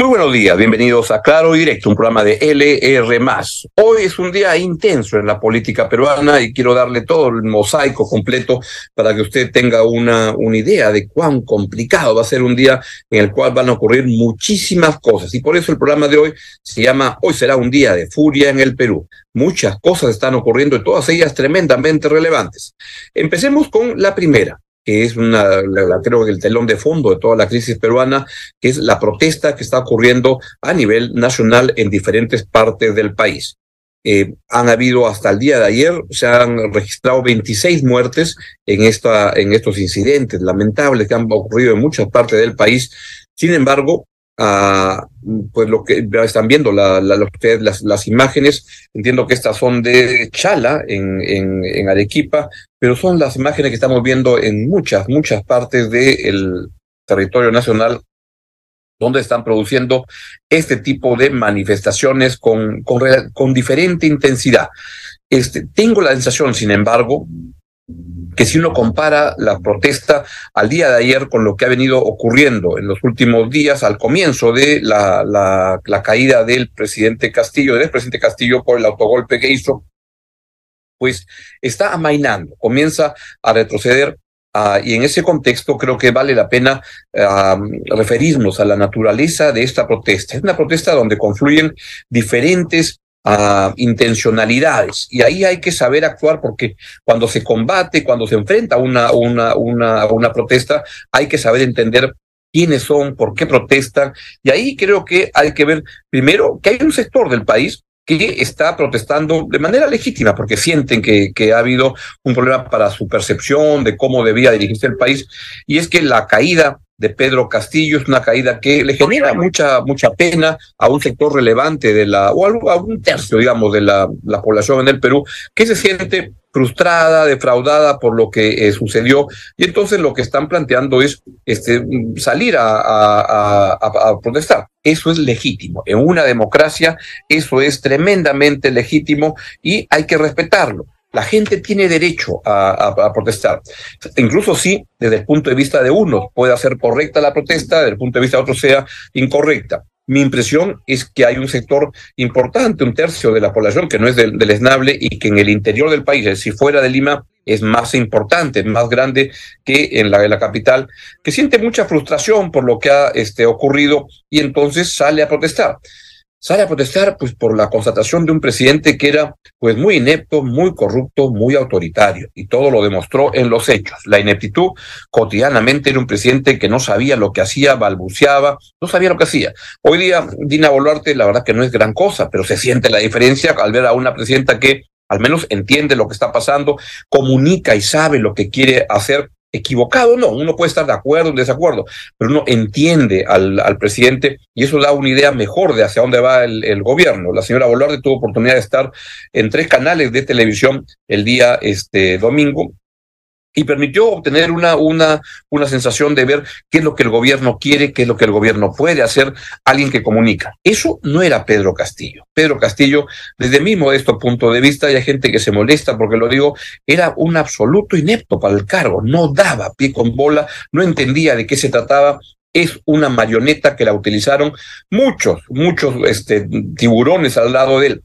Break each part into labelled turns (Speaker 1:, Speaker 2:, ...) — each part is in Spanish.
Speaker 1: Muy buenos días, bienvenidos a Claro Directo, un programa de LR. Hoy es un día intenso en la política peruana y quiero darle todo el mosaico completo para que usted tenga una, una idea de cuán complicado va a ser un día en el cual van a ocurrir muchísimas cosas. Y por eso el programa de hoy se llama Hoy será un día de furia en el Perú. Muchas cosas están ocurriendo y todas ellas tremendamente relevantes. Empecemos con la primera que es una, creo que el telón de fondo de toda la crisis peruana, que es la protesta que está ocurriendo a nivel nacional en diferentes partes del país. Eh, han habido hasta el día de ayer, se han registrado 26 muertes en, esta, en estos incidentes lamentables que han ocurrido en muchas partes del país. Sin embargo, pues lo que están viendo la, la, las, las, imágenes, entiendo que estas son de Chala en, en, en Arequipa, pero son las imágenes que estamos viendo en muchas, muchas partes del territorio nacional donde están produciendo este tipo de manifestaciones con, con, con diferente intensidad. Este, tengo la sensación, sin embargo, que si uno compara la protesta al día de ayer con lo que ha venido ocurriendo en los últimos días, al comienzo de la, la, caída del presidente Castillo, del presidente Castillo por el autogolpe que hizo, pues está amainando, comienza a retroceder Uh, y en ese contexto creo que vale la pena uh, referirnos a la naturaleza de esta protesta. Es una protesta donde confluyen diferentes uh, intencionalidades y ahí hay que saber actuar porque cuando se combate, cuando se enfrenta una, una, una, una protesta, hay que saber entender quiénes son, por qué protestan. Y ahí creo que hay que ver primero que hay un sector del país que está protestando de manera legítima, porque sienten que, que, ha habido un problema para su percepción de cómo debía dirigirse el país, y es que la caída de Pedro Castillo es una caída que le genera mucha, mucha pena a un sector relevante de la, o a un tercio, digamos, de la, la población en el Perú, que se siente frustrada, defraudada por lo que eh, sucedió, y entonces lo que están planteando es este, salir a, a, a, a, protestar. Eso es legítimo. En una democracia eso es tremendamente legítimo y hay que respetarlo. La gente tiene derecho a, protestar. Incluso si desde el punto de vista de uno puede ser correcta la protesta, desde el punto de vista de otro sea incorrecta. Mi impresión es que hay un sector importante, un tercio de la población que no es del, del esnable y que en el interior del país, si fuera de Lima, es más importante, más grande que en la, la capital, que siente mucha frustración por lo que ha este, ocurrido y entonces sale a protestar sale a protestar pues por la constatación de un presidente que era pues muy inepto, muy corrupto, muy autoritario y todo lo demostró en los hechos. La ineptitud cotidianamente era un presidente que no sabía lo que hacía, balbuceaba, no sabía lo que hacía. Hoy día Dina Boluarte la verdad que no es gran cosa, pero se siente la diferencia al ver a una presidenta que al menos entiende lo que está pasando, comunica y sabe lo que quiere hacer equivocado, no, uno puede estar de acuerdo o desacuerdo, pero uno entiende al, al, presidente y eso da una idea mejor de hacia dónde va el, el, gobierno. La señora Boluarte tuvo oportunidad de estar en tres canales de televisión el día este domingo y permitió obtener una, una, una sensación de ver qué es lo que el gobierno quiere, qué es lo que el gobierno puede hacer, alguien que comunica. Eso no era Pedro Castillo. Pedro Castillo, desde mi modesto punto de vista, hay gente que se molesta porque lo digo, era un absoluto inepto para el cargo, no daba pie con bola, no entendía de qué se trataba, es una marioneta que la utilizaron muchos, muchos este, tiburones al lado de él.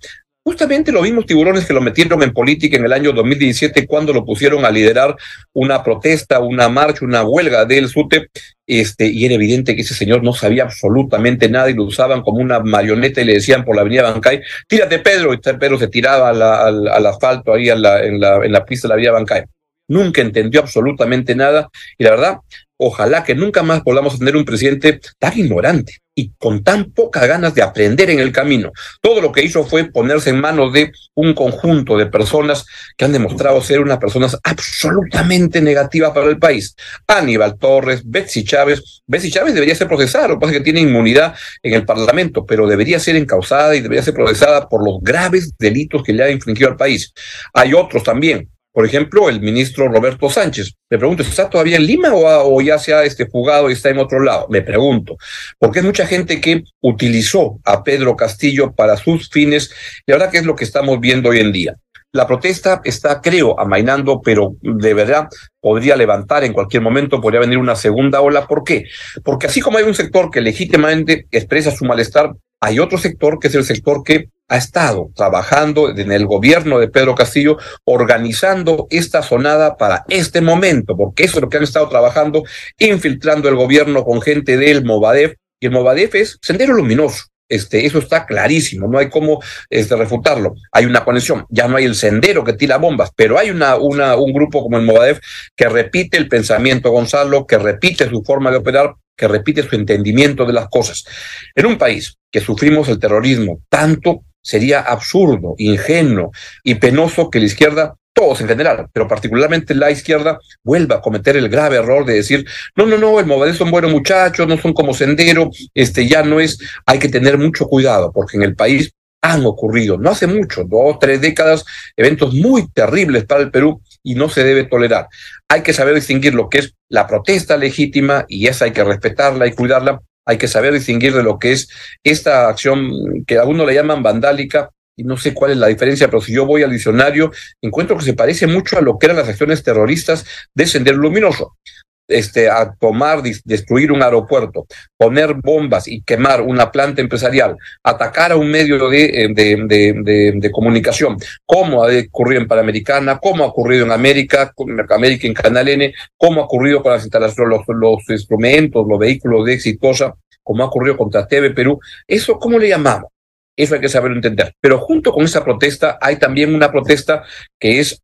Speaker 1: Justamente los mismos tiburones que lo metieron en política en el año 2017 cuando lo pusieron a liderar una protesta, una marcha, una huelga del SUTE, este, y era evidente que ese señor no sabía absolutamente nada y lo usaban como una marioneta y le decían por la avenida Bancay, tírate Pedro, y Pedro se tiraba al, al, al asfalto ahí la, en, la, en la pista de la avenida Bancay. Nunca entendió absolutamente nada y la verdad, ojalá que nunca más podamos tener un presidente tan ignorante y con tan pocas ganas de aprender en el camino. Todo lo que hizo fue ponerse en manos de un conjunto de personas que han demostrado ser unas personas absolutamente negativas para el país. Aníbal Torres, Betsy Chávez. Betsy Chávez debería ser procesada, lo que pasa es que tiene inmunidad en el Parlamento, pero debería ser encausada y debería ser procesada por los graves delitos que le ha infringido al país. Hay otros también, por ejemplo, el ministro Roberto Sánchez. Me pregunto, ¿está todavía en Lima o, o, ya se ha este, fugado y está en otro lado? Me pregunto, porque es mucha gente que utilizó a Pedro Castillo para sus fines y ahora qué es lo que estamos viendo hoy en día. La protesta está, creo, amainando, pero de verdad podría levantar en cualquier momento, podría venir una segunda ola. ¿Por qué? Porque así como hay un sector que legítimamente expresa su malestar, hay otro sector que es el sector que ha estado trabajando en el gobierno de Pedro Castillo, organizando esta sonada para este momento, porque eso es lo que han estado trabajando, infiltrando el gobierno con gente del Movadef, y el Movadef es Sendero Luminoso. Este, eso está clarísimo, no hay cómo este, refutarlo. Hay una conexión, ya no hay el sendero que tira bombas, pero hay una, una, un grupo como el Movadef que repite el pensamiento Gonzalo, que repite su forma de operar, que repite su entendimiento de las cosas. En un país que sufrimos el terrorismo tanto, sería absurdo, ingenuo y penoso que la izquierda todos en general, pero particularmente la izquierda, vuelva a cometer el grave error de decir, no, no, no, el Movadef son buenos muchachos, no son como Sendero, este ya no es, hay que tener mucho cuidado, porque en el país han ocurrido, no hace mucho, dos, tres décadas, eventos muy terribles para el Perú y no se debe tolerar. Hay que saber distinguir lo que es la protesta legítima y esa hay que respetarla y cuidarla. Hay que saber distinguir de lo que es esta acción que a uno le llaman vandálica y no sé cuál es la diferencia, pero si yo voy al diccionario, encuentro que se parece mucho a lo que eran las acciones terroristas de Sendero Luminoso este, a tomar, destruir un aeropuerto, poner bombas y quemar una planta empresarial, atacar a un medio de, eh, de, de, comunicación, como ha ocurrido en Panamericana, como ha ocurrido en América, América en Canal N, como ha ocurrido con las instalaciones, los, los instrumentos, los vehículos de exitosa, como ha ocurrido contra TV Perú. ¿Eso cómo le llamamos? Eso hay que saberlo entender. Pero junto con esa protesta hay también una protesta que es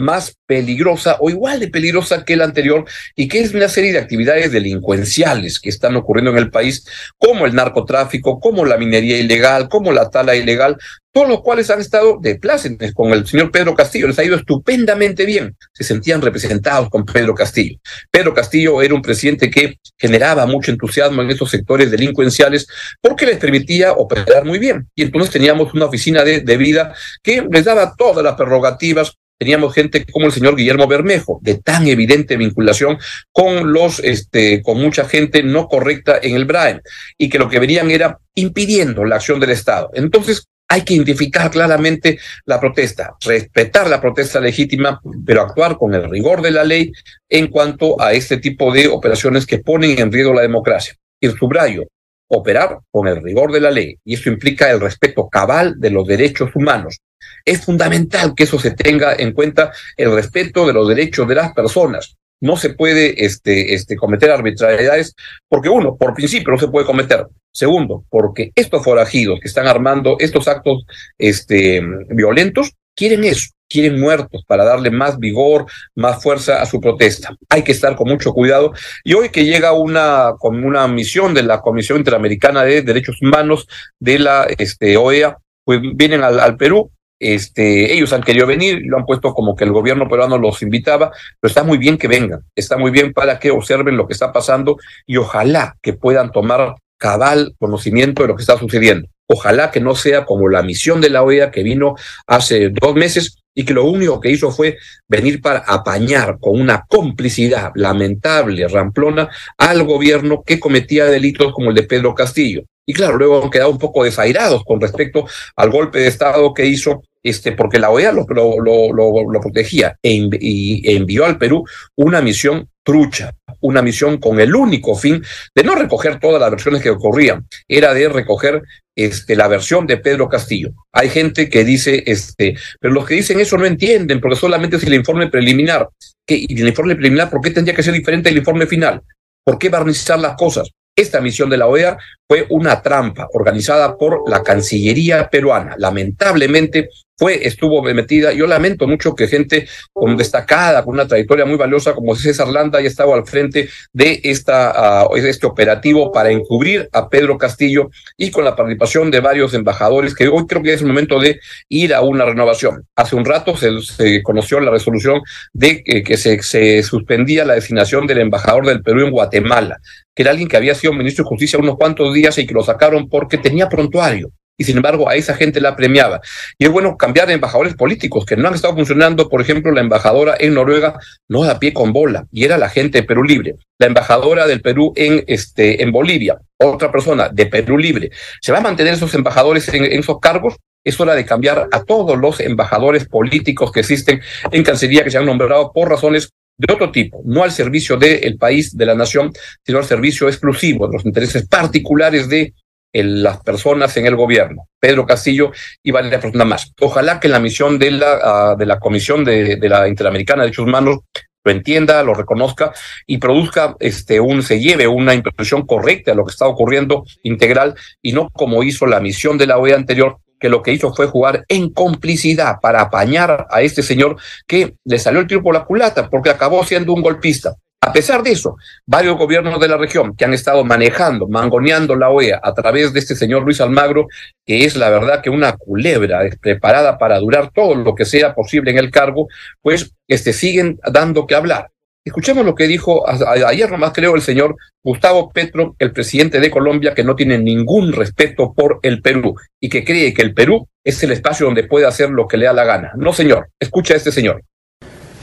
Speaker 1: más peligrosa o igual de peligrosa que la anterior y que es una serie de actividades delincuenciales que están ocurriendo en el país, como el narcotráfico, como la minería ilegal, como la tala ilegal, todos los cuales han estado de plácemes con el señor Pedro Castillo, les ha ido estupendamente bien, se sentían representados con Pedro Castillo. Pedro Castillo era un presidente que generaba mucho entusiasmo en esos sectores delincuenciales porque les permitía operar muy bien. Y entonces teníamos una oficina de, de vida que les daba todas las prerrogativas teníamos gente como el señor Guillermo Bermejo, de tan evidente vinculación con los, este, con mucha gente no correcta en el BRAEN, y que lo que venían era impidiendo la acción del Estado. Entonces, hay que identificar claramente la protesta, respetar la protesta legítima, pero actuar con el rigor de la ley en cuanto a este tipo de operaciones que ponen en riesgo la democracia. Y subrayo, operar con el rigor de la ley, y eso implica el respeto cabal de los derechos humanos, es fundamental que eso se tenga en cuenta, el respeto de los derechos de las personas. No se puede este, este, cometer arbitrariedades porque uno, por principio, no se puede cometer. Segundo, porque estos forajidos que están armando estos actos este, violentos quieren eso, quieren muertos para darle más vigor, más fuerza a su protesta. Hay que estar con mucho cuidado. Y hoy que llega una, con una misión de la Comisión Interamericana de Derechos Humanos de la este, OEA, pues vienen al, al Perú este, ellos han querido venir, lo han puesto como que el gobierno peruano los invitaba, pero está muy bien que vengan, está muy bien para que observen lo que está pasando y ojalá que puedan tomar cabal conocimiento de lo que está sucediendo. Ojalá que no sea como la misión de la OEA que vino hace dos meses y que lo único que hizo fue venir para apañar con una complicidad lamentable, ramplona, al gobierno que cometía delitos como el de Pedro Castillo. Y claro, luego han quedado un poco desairados con respecto al golpe de Estado que hizo este, porque la OEA lo, lo, lo, protegía e y envió al Perú una misión trucha, una misión con el único fin de no recoger todas las versiones que ocurrían, era de recoger este, la versión de Pedro Castillo. Hay gente que dice, este, pero los que dicen eso no entienden, porque solamente es el informe preliminar. ¿Qué, ¿Y el informe preliminar por qué tendría que ser diferente del informe final? ¿Por qué barnizar las cosas? Esta misión de la OEA fue una trampa organizada por la Cancillería peruana. Lamentablemente fue, estuvo metida. Yo lamento mucho que gente con destacada, con una trayectoria muy valiosa como César Landa haya estado al frente de esta, uh, este operativo para encubrir a Pedro Castillo y con la participación de varios embajadores que hoy creo que es el momento de ir a una renovación. Hace un rato se, se conoció la resolución de que, que se, se suspendía la designación del embajador del Perú en Guatemala, que era alguien que había sido ministro de Justicia unos cuantos días y que lo sacaron porque tenía prontuario y sin embargo a esa gente la premiaba. Y es bueno cambiar de embajadores políticos que no han estado funcionando, por ejemplo, la embajadora en Noruega no da pie con bola y era la gente de Perú Libre, la embajadora del Perú en, este, en Bolivia, otra persona de Perú Libre. ¿Se va a mantener esos embajadores en, esos cargos? Es hora de cambiar a todos los embajadores políticos que existen en Cancillería que se han nombrado por razones de otro tipo, no al servicio del país, de la nación, sino al servicio exclusivo de los intereses particulares de las personas en el gobierno, Pedro Castillo y varias personas más. Ojalá que la misión de la, ah, de la Comisión de, de la Interamericana de Derechos Humanos lo entienda, lo reconozca y produzca este un se lleve una impresión correcta de lo que está ocurriendo integral y no como hizo la misión de la OEA anterior que lo que hizo fue jugar en complicidad para apañar a este señor que le salió el tiro por la culata porque acabó siendo un golpista. A pesar de eso, varios gobiernos de la región que han estado manejando, mangoneando la OEA a través de este señor Luis Almagro, que es la verdad que una culebra preparada para durar todo lo que sea posible en el cargo, pues este, siguen dando que hablar. Escuchemos lo que dijo ayer nomás creo el señor Gustavo Petro, el presidente de Colombia, que no tiene ningún respeto por el Perú y que cree que el Perú es el espacio donde puede hacer lo que le da la gana. No, señor, escucha a este señor.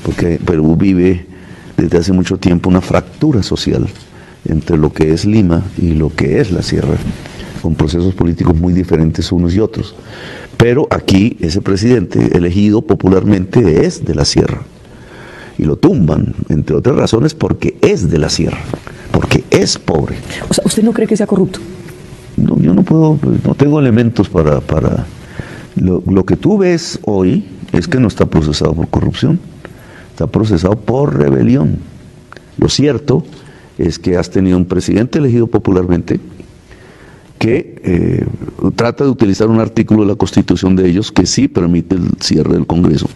Speaker 2: Porque Perú vive desde hace mucho tiempo una fractura social entre lo que es Lima y lo que es la sierra, con procesos políticos muy diferentes unos y otros. Pero aquí ese presidente elegido popularmente es de la sierra. Y lo tumban, entre otras razones, porque es de la sierra, porque es pobre.
Speaker 3: O sea, ¿usted no cree que sea corrupto?
Speaker 2: No, yo no puedo, no tengo elementos para... para lo, lo que tú ves hoy es que no está procesado por corrupción está procesado por rebelión. Lo cierto es que has tenido un presidente elegido popularmente que eh, trata de utilizar un artículo de la constitución de ellos que sí permite el cierre del Congreso.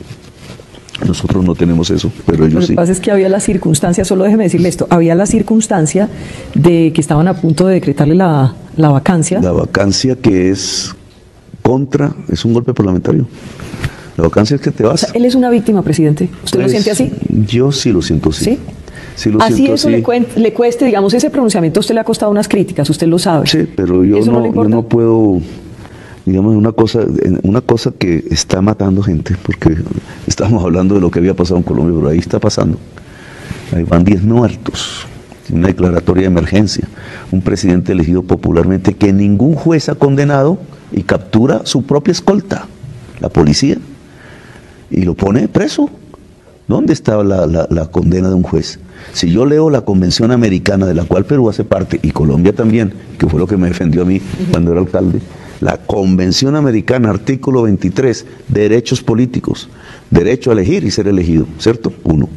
Speaker 2: Nosotros no tenemos eso, pero ellos sí.
Speaker 3: Lo que pasa es que había la circunstancia, solo déjeme decirle esto, había la circunstancia de que estaban a punto de decretarle la, la vacancia.
Speaker 2: La vacancia que es contra, es un golpe parlamentario. La vacancia es que te vas.
Speaker 3: él es una víctima, presidente. ¿Usted lo pues, siente así?
Speaker 2: Yo sí lo siento así.
Speaker 3: ¿Sí? lo así eso Le, le, cueste, digamos, ese pronunciamiento a usted le ha costado unas críticas, usted lo sabe.
Speaker 2: Sí, pero yo, no, yo no puedo, digamos, una cosa, una cosa que está matando gente, porque estamos hablando de lo que había pasado en Colombia, pero ahí está pasando. Ahí van 10 muertos, una declaratoria de emergencia, un presidente elegido popularmente que ningún juez ha condenado y captura su propia escolta, la policía y lo pone preso. ¿Dónde está la, condena de un juez? Si yo leo la Convención Americana, de la cual Perú hace parte, y Colombia también, que fue lo que me defendió a mí cuando era alcalde, la Convención Americana, artículo 23, derechos políticos, derecho a elegir y ser elegido, ¿cierto? Uno.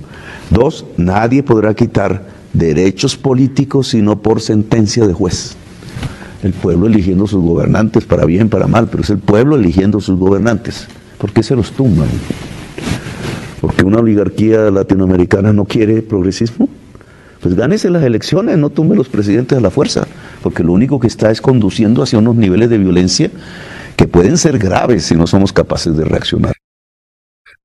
Speaker 2: Dos, nadie podrá quitar derechos políticos sino por sentencia de juez. El pueblo eligiendo sus gobernantes, para bien, para mal, pero es el pueblo eligiendo sus gobernantes. ¿Por qué se los tumban? ¿Porque una oligarquía latinoamericana no quiere progresismo? Pues gánese las elecciones, no tumbe los presidentes a la fuerza, porque lo único que está es conduciendo hacia unos niveles de violencia que pueden ser graves si no somos capaces de reaccionar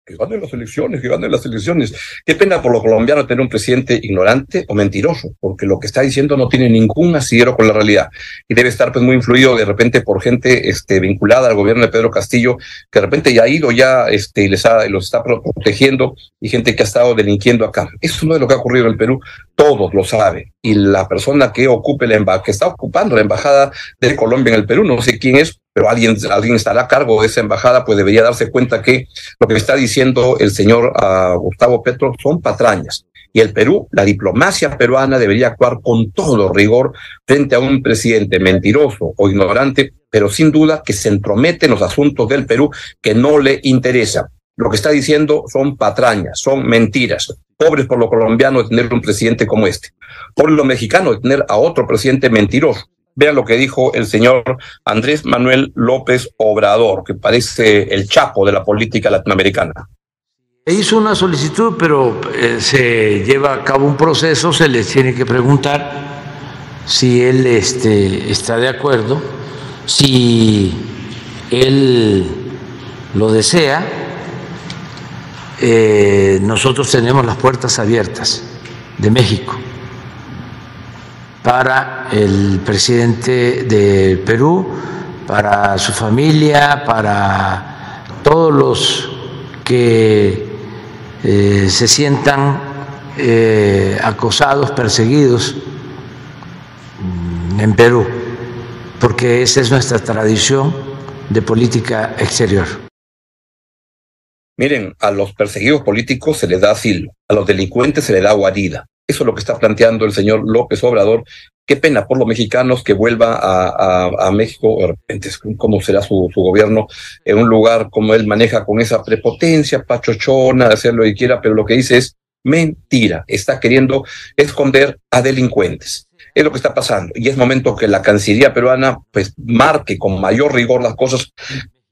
Speaker 1: que ganen las elecciones, que ganen las elecciones. Qué pena por los colombianos tener un presidente ignorante o mentiroso, porque lo que está diciendo no tiene ningún asidero con la realidad y debe estar pues muy influido de repente por gente este, vinculada al gobierno de Pedro Castillo, que de repente ya ha ido ya este, y les ha, los está protegiendo y gente que ha estado delinquiendo acá. Eso no es lo que ha ocurrido en el Perú, todos lo saben. Y la persona que ocupe la embajada, que está ocupando la embajada de Colombia en el Perú, no sé quién es, pero alguien, alguien estará a cargo de esa embajada, pues debería darse cuenta que lo que está diciendo el señor uh, Gustavo Petro son patrañas. Y el Perú, la diplomacia peruana debería actuar con todo rigor frente a un presidente mentiroso o ignorante, pero sin duda que se entromete en los asuntos del Perú que no le interesa. Lo que está diciendo son patrañas, son mentiras. Pobres por los colombianos de tener un presidente como este. Por los mexicanos de tener a otro presidente mentiroso. Vean lo que dijo el señor Andrés Manuel López Obrador, que parece el chapo de la política latinoamericana.
Speaker 4: Hizo una solicitud, pero eh, se lleva a cabo un proceso, se les tiene que preguntar si él este, está de acuerdo, si él lo desea. Eh, nosotros tenemos las puertas abiertas de México para el presidente de Perú, para su familia, para todos los que eh, se sientan eh, acosados, perseguidos en Perú, porque esa es nuestra tradición de política exterior.
Speaker 1: Miren, a los perseguidos políticos se les da asilo, a los delincuentes se les da guarida. Eso es lo que está planteando el señor López Obrador. Qué pena por los mexicanos que vuelva a, a, México, de repente, cómo será su, su, gobierno en un lugar como él maneja con esa prepotencia, pachochona, hacer lo que quiera, pero lo que dice es mentira. Está queriendo esconder a delincuentes. Es lo que está pasando. Y es momento que la Cancillería peruana pues marque con mayor rigor las cosas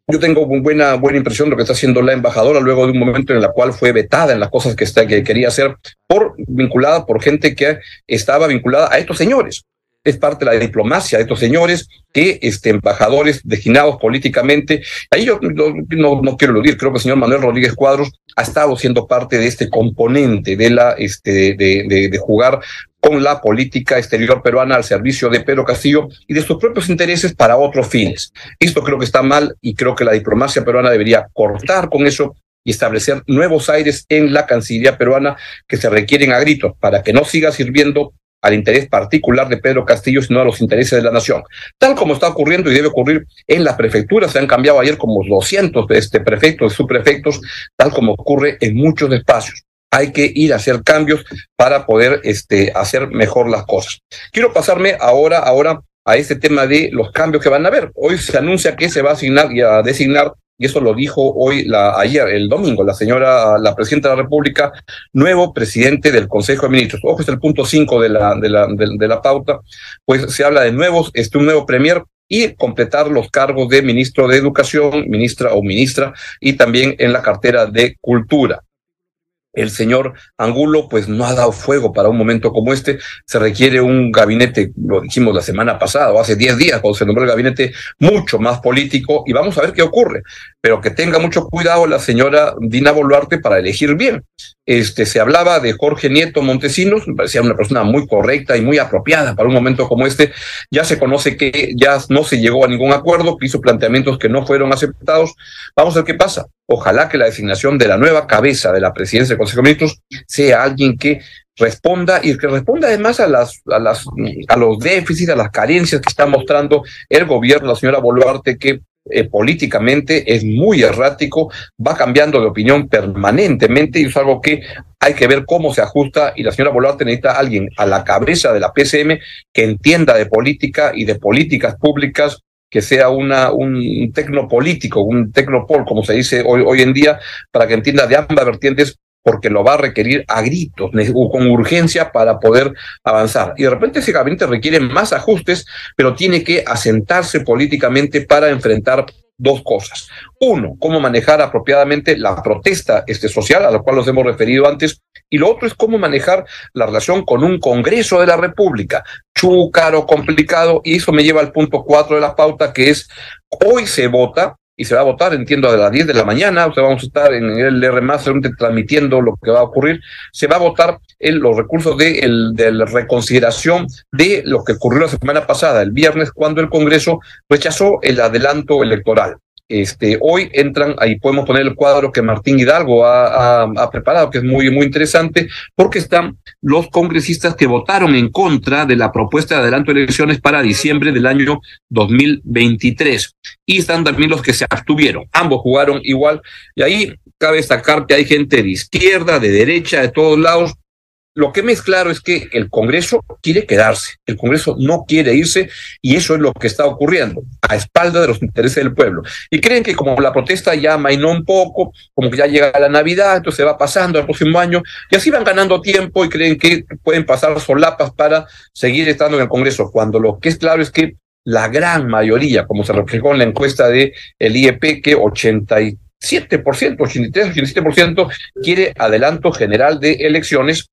Speaker 1: yo tengo buena, buena impresión de lo que está haciendo la embajadora luego de un momento en el cual fue vetada en las cosas que, está, que quería hacer por vinculada por gente que estaba vinculada a estos señores. Es parte de la diplomacia de estos señores que este, embajadores designados políticamente. Ahí yo no, no, quiero eludir, creo que el señor Manuel Rodríguez Cuadros ha estado siendo parte de este componente de la este, de, de jugar con la política exterior peruana al servicio de Pedro Castillo y de sus propios intereses para otros fines. Esto creo que está mal y creo que la diplomacia peruana debería cortar con eso y establecer nuevos aires en la Cancillería peruana que se requieren a gritos para que no siga sirviendo al interés particular de Pedro Castillo, sino a los intereses de la nación. Tal como está ocurriendo y debe ocurrir en las prefecturas, se han cambiado ayer como 200 este, prefectos, subprefectos, tal como ocurre en muchos espacios hay que ir a hacer cambios para poder este, hacer mejor las cosas. Quiero pasarme ahora, ahora a este tema de los cambios que van a haber. Hoy se anuncia que se va a asignar y a designar, y eso lo dijo hoy, la, ayer, el domingo, la señora, la presidenta de la República, nuevo presidente del Consejo de Ministros. Ojo, es el punto 5 de la, de, la, de, la pauta, pues se habla de nuevos, este, un nuevo premier y completar los cargos de ministro de Educación, ministra o ministra, y también en la cartera de Cultura el señor Angulo pues no ha dado fuego para un momento como este. Se requiere un gabinete, lo dijimos la semana pasada o hace 10 días cuando se nombró el gabinete, mucho más político y vamos a ver qué ocurre. Pero que tenga mucho cuidado la señora Dina Boluarte para elegir bien. Este, se hablaba de Jorge Nieto Montesinos, me parecía una persona muy correcta y muy apropiada para un momento como este. Ya se conoce que ya no se llegó a ningún acuerdo, que hizo planteamientos que no fueron aceptados. Vamos a ver qué pasa. Ojalá que la designación de la nueva cabeza de la presidencia del Consejo de Ministros sea alguien que responda y que responda además a las, a las a los déficits, a las carencias que está mostrando el gobierno, la señora Boluarte, que eh, políticamente es muy errático, va cambiando de opinión permanentemente y es algo que hay que ver cómo se ajusta y la señora Boluarte necesita a alguien a la cabeza de la PCM que entienda de política y de políticas públicas que sea una, un tecnopolítico, un tecnopol, como se dice hoy, hoy en día, para que entienda de ambas vertientes porque lo va a requerir a gritos, con urgencia para poder avanzar. Y de repente ese gabinete requiere más ajustes, pero tiene que asentarse políticamente para enfrentar dos cosas. Uno, cómo manejar apropiadamente la protesta este, social, a la cual nos hemos referido antes, y lo otro es cómo manejar la relación con un Congreso de la República, chúcaro, complicado, y eso me lleva al punto cuatro de la pauta, que es hoy se vota y se va a votar, entiendo, a las 10 de la mañana, o sea, vamos a estar en el R transmitiendo lo que va a ocurrir, se va a votar en los recursos de, de la reconsideración de lo que ocurrió la semana pasada, el viernes, cuando el Congreso rechazó el adelanto electoral. Este, hoy entran, ahí podemos poner el cuadro que Martín Hidalgo ha, ha, preparado, que es muy, muy interesante, porque están los congresistas que votaron en contra de la propuesta de adelanto de elecciones para diciembre del año 2023. Y están también los que se abstuvieron. Ambos jugaron igual. Y ahí cabe destacar que hay gente de izquierda, de derecha, de todos lados, lo que me es claro es que el Congreso quiere quedarse, el Congreso no quiere irse y eso es lo que está ocurriendo a espalda de los intereses del pueblo. Y creen que como la protesta ya mainó un poco, como que ya llega la Navidad, entonces se va pasando al próximo año y así van ganando tiempo y creen que pueden pasar solapas para seguir estando en el Congreso, cuando lo que es claro es que la gran mayoría, como se reflejó en la encuesta de el IEP, que 87%, 83, 87% quiere adelanto general de elecciones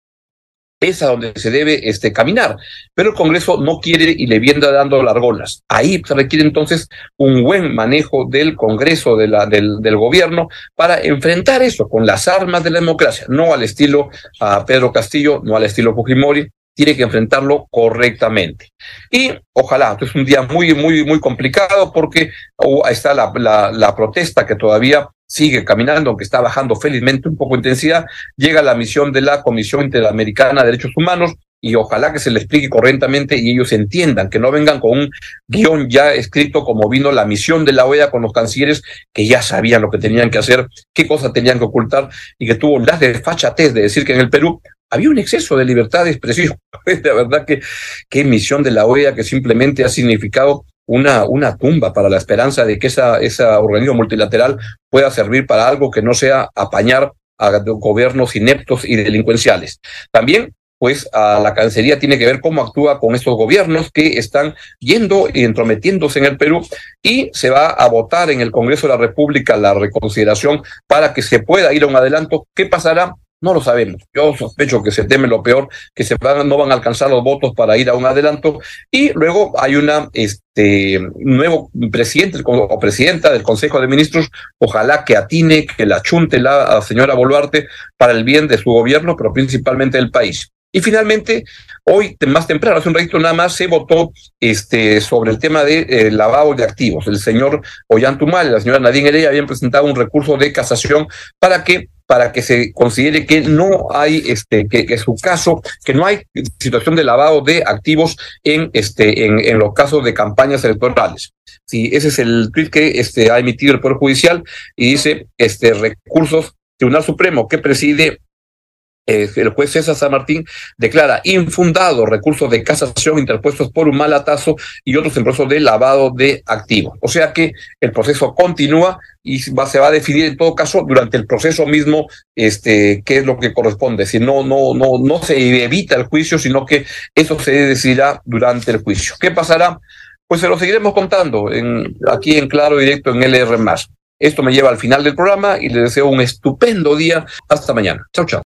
Speaker 1: es a donde se debe este, caminar. Pero el Congreso no quiere y le viene dando largonas. Ahí se requiere entonces un buen manejo del Congreso, de la, del, del gobierno, para enfrentar eso con las armas de la democracia, no al estilo a Pedro Castillo, no al estilo Fujimori, tiene que enfrentarlo correctamente. Y ojalá, es un día muy, muy, muy complicado porque oh, está la, protesta que todavía sigue caminando, aunque está bajando felizmente un poco de intensidad, llega la misión de la Comisión Interamericana de Derechos Humanos y ojalá que se les explique correctamente y ellos entiendan, que no vengan con un guion ya escrito como vino la misión de la OEA con los cancilleres que ya sabían lo que tenían que hacer, qué cosas tenían que ocultar y que tuvo las desfachatez de decir que en el Perú había un exceso de libertad de expresión. La verdad que qué misión de la OEA que simplemente ha significado una, una tumba para la esperanza de que esa, ese organismo multilateral pueda servir para algo que no sea apañar a gobiernos ineptos y delincuenciales. También pues a la Cancillería tiene que ver cómo actúa con estos gobiernos que están yendo y entrometiéndose en el Perú y se va a votar en el Congreso de la República la reconsideración para que se pueda ir a un adelanto. ¿Qué pasará? No lo sabemos. Yo sospecho que se teme lo peor, que se van, no van a alcanzar los votos para ir a un adelanto. Y luego hay una este nuevo presidente o presidenta del Consejo de Ministros, ojalá que atine, que la chunte la señora Boluarte para el bien de su gobierno, pero principalmente del país. Y finalmente, hoy, más temprano, hace un ratito nada más, se votó este, sobre el tema de eh, lavado de activos. El señor Ollantumal y la señora Nadine Heredia habían presentado un recurso de casación para que para que se considere que no hay, este, que, que su caso, que no hay situación de lavado de activos en, este, en, en los casos de campañas electorales. Sí, ese es el tweet que este, ha emitido el Poder Judicial y dice, este, recursos, Tribunal Supremo que preside eh, el juez César San Martín declara infundado recursos de casación interpuestos por un malatazo y otros en proceso de lavado de activos. O sea que el proceso continúa y se va a definir en todo caso durante el proceso mismo este, qué es lo que corresponde. Si no, no, no, no se evita el juicio, sino que eso se decidirá durante el juicio. ¿Qué pasará? Pues se lo seguiremos contando aquí en Claro Directo en LR. Esto me lleva al final del programa y les deseo un estupendo día. Hasta mañana. Chao, chao.